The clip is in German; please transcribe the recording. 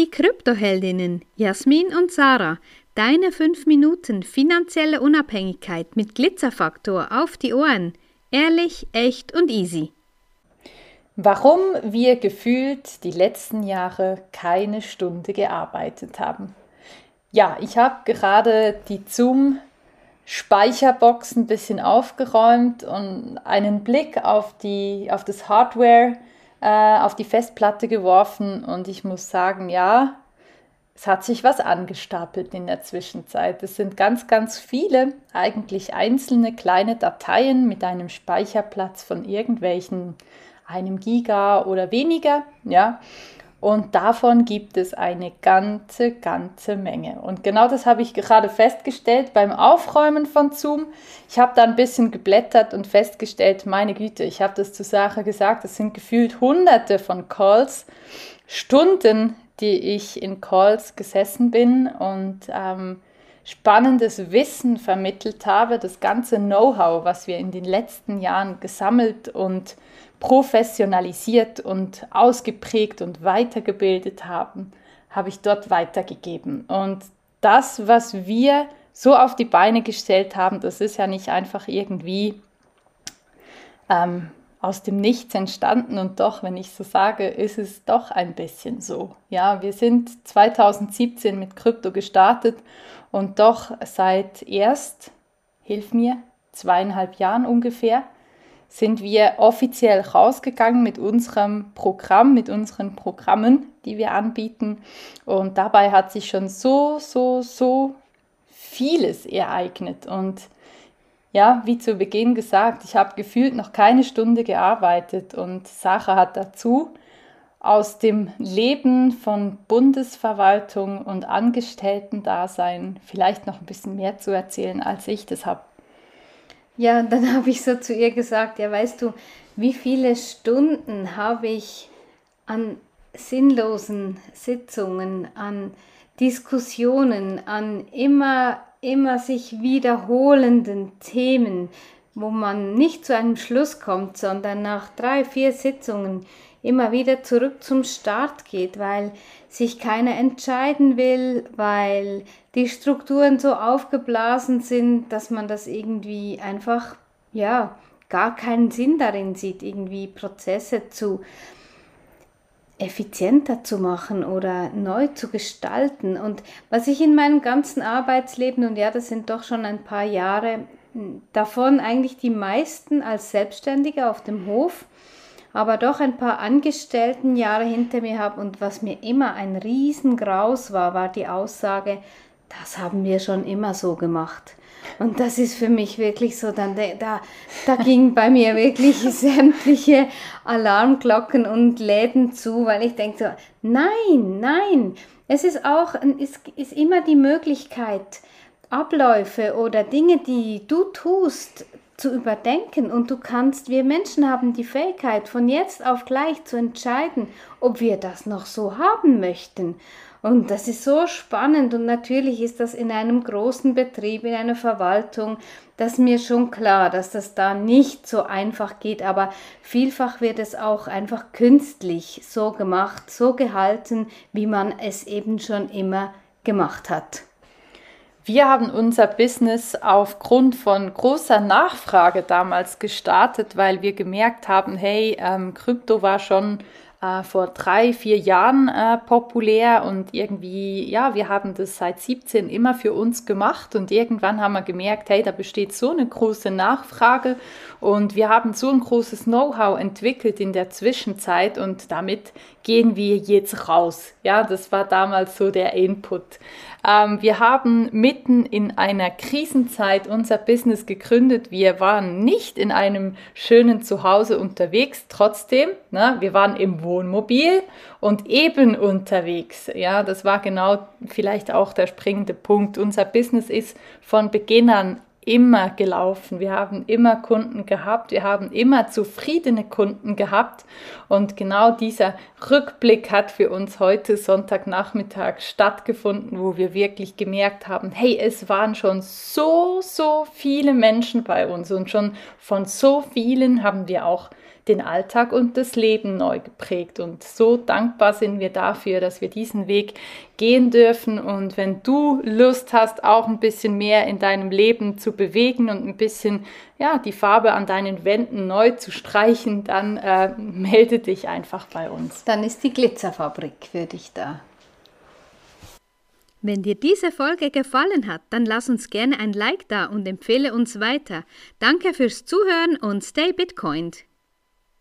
die Kryptoheldinnen Jasmin und Sarah. Deine 5 Minuten finanzielle Unabhängigkeit mit Glitzerfaktor auf die Ohren. Ehrlich, echt und easy. Warum wir gefühlt die letzten Jahre keine Stunde gearbeitet haben. Ja, ich habe gerade die Zoom Speicherbox ein bisschen aufgeräumt und einen Blick auf, die, auf das Hardware, äh, auf die Festplatte geworfen und ich muss sagen, ja, es hat sich was angestapelt in der Zwischenzeit. Es sind ganz, ganz viele, eigentlich einzelne kleine Dateien mit einem Speicherplatz von irgendwelchen einem Giga oder weniger, ja. Und davon gibt es eine ganze, ganze Menge. Und genau das habe ich gerade festgestellt beim Aufräumen von Zoom. Ich habe da ein bisschen geblättert und festgestellt, meine Güte, ich habe das zur Sache gesagt, es sind gefühlt hunderte von Calls, Stunden, die ich in Calls gesessen bin und ähm, spannendes Wissen vermittelt habe, das ganze Know-how, was wir in den letzten Jahren gesammelt und professionalisiert und ausgeprägt und weitergebildet haben, habe ich dort weitergegeben. Und das, was wir so auf die Beine gestellt haben, das ist ja nicht einfach irgendwie ähm, aus dem Nichts entstanden und doch, wenn ich so sage, ist es doch ein bisschen so. Ja, wir sind 2017 mit Krypto gestartet und doch seit erst, hilf mir, zweieinhalb Jahren ungefähr, sind wir offiziell rausgegangen mit unserem Programm, mit unseren Programmen, die wir anbieten. Und dabei hat sich schon so, so, so vieles ereignet. Und ja, wie zu Beginn gesagt, ich habe gefühlt noch keine Stunde gearbeitet und Sache hat dazu aus dem Leben von Bundesverwaltung und Angestellten-Dasein vielleicht noch ein bisschen mehr zu erzählen, als ich das habe. Ja, dann habe ich so zu ihr gesagt, ja, weißt du, wie viele Stunden habe ich an sinnlosen Sitzungen, an Diskussionen, an immer, immer sich wiederholenden Themen, wo man nicht zu einem Schluss kommt, sondern nach drei, vier Sitzungen immer wieder zurück zum Start geht, weil sich keiner entscheiden will, weil die Strukturen so aufgeblasen sind, dass man das irgendwie einfach, ja, gar keinen Sinn darin sieht, irgendwie Prozesse zu effizienter zu machen oder neu zu gestalten. Und was ich in meinem ganzen Arbeitsleben, und ja, das sind doch schon ein paar Jahre, davon eigentlich die meisten als Selbstständige auf dem Hof, aber doch ein paar Angestelltenjahre hinter mir habe und was mir immer ein Riesengraus war, war die Aussage, das haben wir schon immer so gemacht. Und das ist für mich wirklich so, dann da, da ging bei mir wirklich sämtliche Alarmglocken und Läden zu, weil ich denke so, nein, nein, es ist auch, es ist immer die Möglichkeit, Abläufe oder Dinge, die du tust, zu überdenken und du kannst, wir Menschen haben die Fähigkeit, von jetzt auf gleich zu entscheiden, ob wir das noch so haben möchten. Und das ist so spannend und natürlich ist das in einem großen Betrieb, in einer Verwaltung, das ist mir schon klar, dass das da nicht so einfach geht, aber vielfach wird es auch einfach künstlich so gemacht, so gehalten, wie man es eben schon immer gemacht hat. Wir haben unser Business aufgrund von großer Nachfrage damals gestartet, weil wir gemerkt haben, hey, ähm, Krypto war schon äh, vor drei, vier Jahren äh, populär und irgendwie, ja, wir haben das seit 17 immer für uns gemacht und irgendwann haben wir gemerkt, hey, da besteht so eine große Nachfrage und wir haben so ein großes Know-how entwickelt in der Zwischenzeit und damit gehen wir jetzt raus. Ja, das war damals so der Input. Ähm, wir haben mitten in einer Krisenzeit unser Business gegründet. Wir waren nicht in einem schönen Zuhause unterwegs, trotzdem. Ne, wir waren im Wohnmobil und eben unterwegs. Ja, das war genau vielleicht auch der springende Punkt. Unser Business ist von Beginn an immer gelaufen. Wir haben immer Kunden gehabt. Wir haben immer zufriedene Kunden gehabt. Und genau dieser Rückblick hat für uns heute Sonntagnachmittag stattgefunden, wo wir wirklich gemerkt haben, hey, es waren schon so, so viele Menschen bei uns und schon von so vielen haben wir auch den Alltag und das Leben neu geprägt. Und so dankbar sind wir dafür, dass wir diesen Weg gehen dürfen. Und wenn du Lust hast, auch ein bisschen mehr in deinem Leben zu bewegen und ein bisschen ja, die Farbe an deinen Wänden neu zu streichen, dann äh, melde dich einfach bei uns. Dann ist die Glitzerfabrik für dich da. Wenn dir diese Folge gefallen hat, dann lass uns gerne ein Like da und empfehle uns weiter. Danke fürs Zuhören und stay Bitcoined.